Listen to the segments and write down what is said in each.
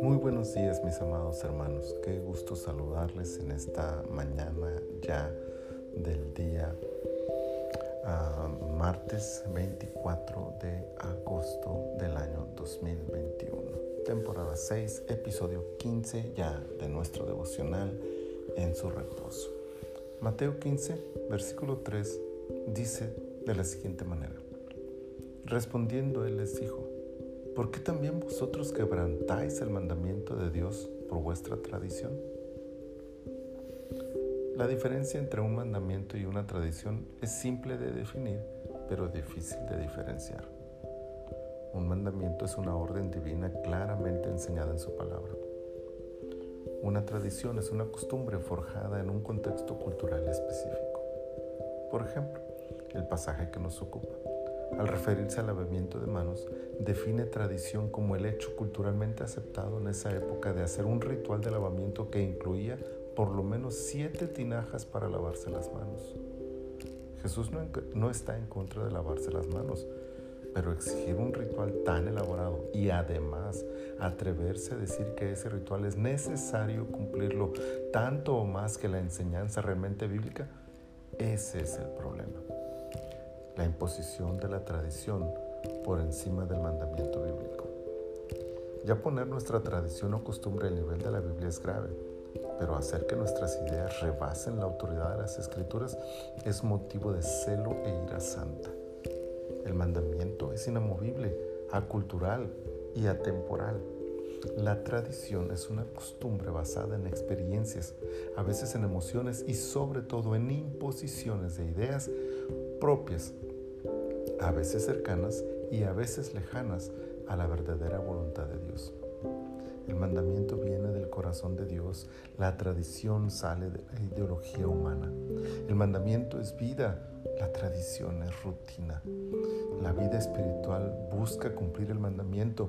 Muy buenos días mis amados hermanos, qué gusto saludarles en esta mañana ya del día uh, martes 24 de agosto del año 2021, temporada 6, episodio 15 ya de nuestro devocional en su reposo. Mateo 15, versículo 3 dice de la siguiente manera. Respondiendo él les dijo, ¿por qué también vosotros quebrantáis el mandamiento de Dios por vuestra tradición? La diferencia entre un mandamiento y una tradición es simple de definir, pero difícil de diferenciar. Un mandamiento es una orden divina claramente enseñada en su palabra. Una tradición es una costumbre forjada en un contexto cultural específico. Por ejemplo, el pasaje que nos ocupa. Al referirse al lavamiento de manos, define tradición como el hecho culturalmente aceptado en esa época de hacer un ritual de lavamiento que incluía por lo menos siete tinajas para lavarse las manos. Jesús no, está en contra de lavarse las manos, pero exigir un ritual tan elaborado y además atreverse a decir que ese ritual es necesario cumplirlo tanto o más que la enseñanza realmente bíblica, ese es el problema la imposición de la tradición por encima del mandamiento bíblico. Ya poner nuestra tradición o costumbre al nivel de la Biblia es grave, pero hacer que nuestras ideas rebasen la autoridad de las escrituras es motivo de celo e ira santa. El mandamiento es inamovible, acultural y atemporal. La tradición es una costumbre basada en experiencias, a veces en emociones y sobre todo en imposiciones de ideas propias a veces cercanas y a veces lejanas a la verdadera voluntad de Dios. El mandamiento viene del corazón de Dios, la tradición sale de la ideología humana. El mandamiento es vida, la tradición es rutina. La vida espiritual busca cumplir el mandamiento.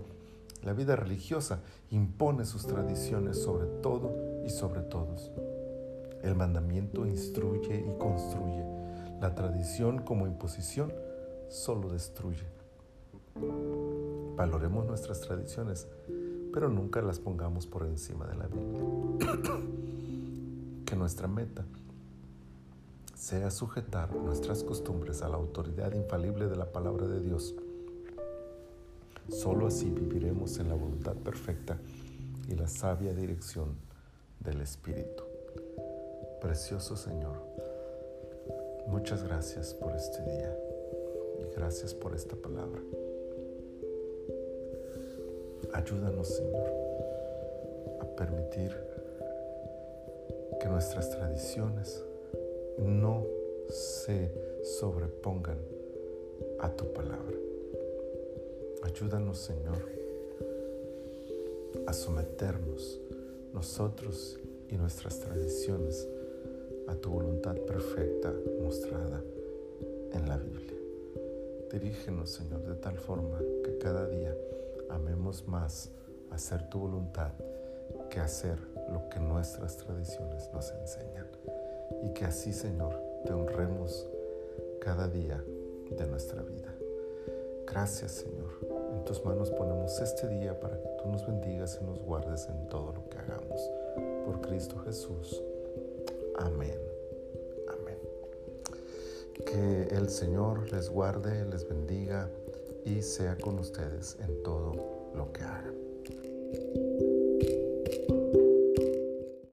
La vida religiosa impone sus tradiciones sobre todo y sobre todos. El mandamiento instruye y construye. La tradición como imposición solo destruye. Valoremos nuestras tradiciones, pero nunca las pongamos por encima de la Biblia. que nuestra meta sea sujetar nuestras costumbres a la autoridad infalible de la palabra de Dios. Solo así viviremos en la voluntad perfecta y la sabia dirección del Espíritu. Precioso Señor, muchas gracias por este día y gracias por esta palabra. Ayúdanos, Señor, a permitir que nuestras tradiciones no se sobrepongan a tu palabra. Ayúdanos, Señor, a someternos nosotros y nuestras tradiciones a tu voluntad perfecta mostrada en la Biblia. Dirígenos, Señor, de tal forma que cada día amemos más hacer tu voluntad que hacer lo que nuestras tradiciones nos enseñan. Y que así, Señor, te honremos cada día de nuestra vida. Gracias, Señor. En tus manos ponemos este día para que tú nos bendigas y nos guardes en todo lo que hagamos. Por Cristo Jesús. Amén. Amén. Que el Señor les guarde, les bendiga y sea con ustedes en todo lo que hagan.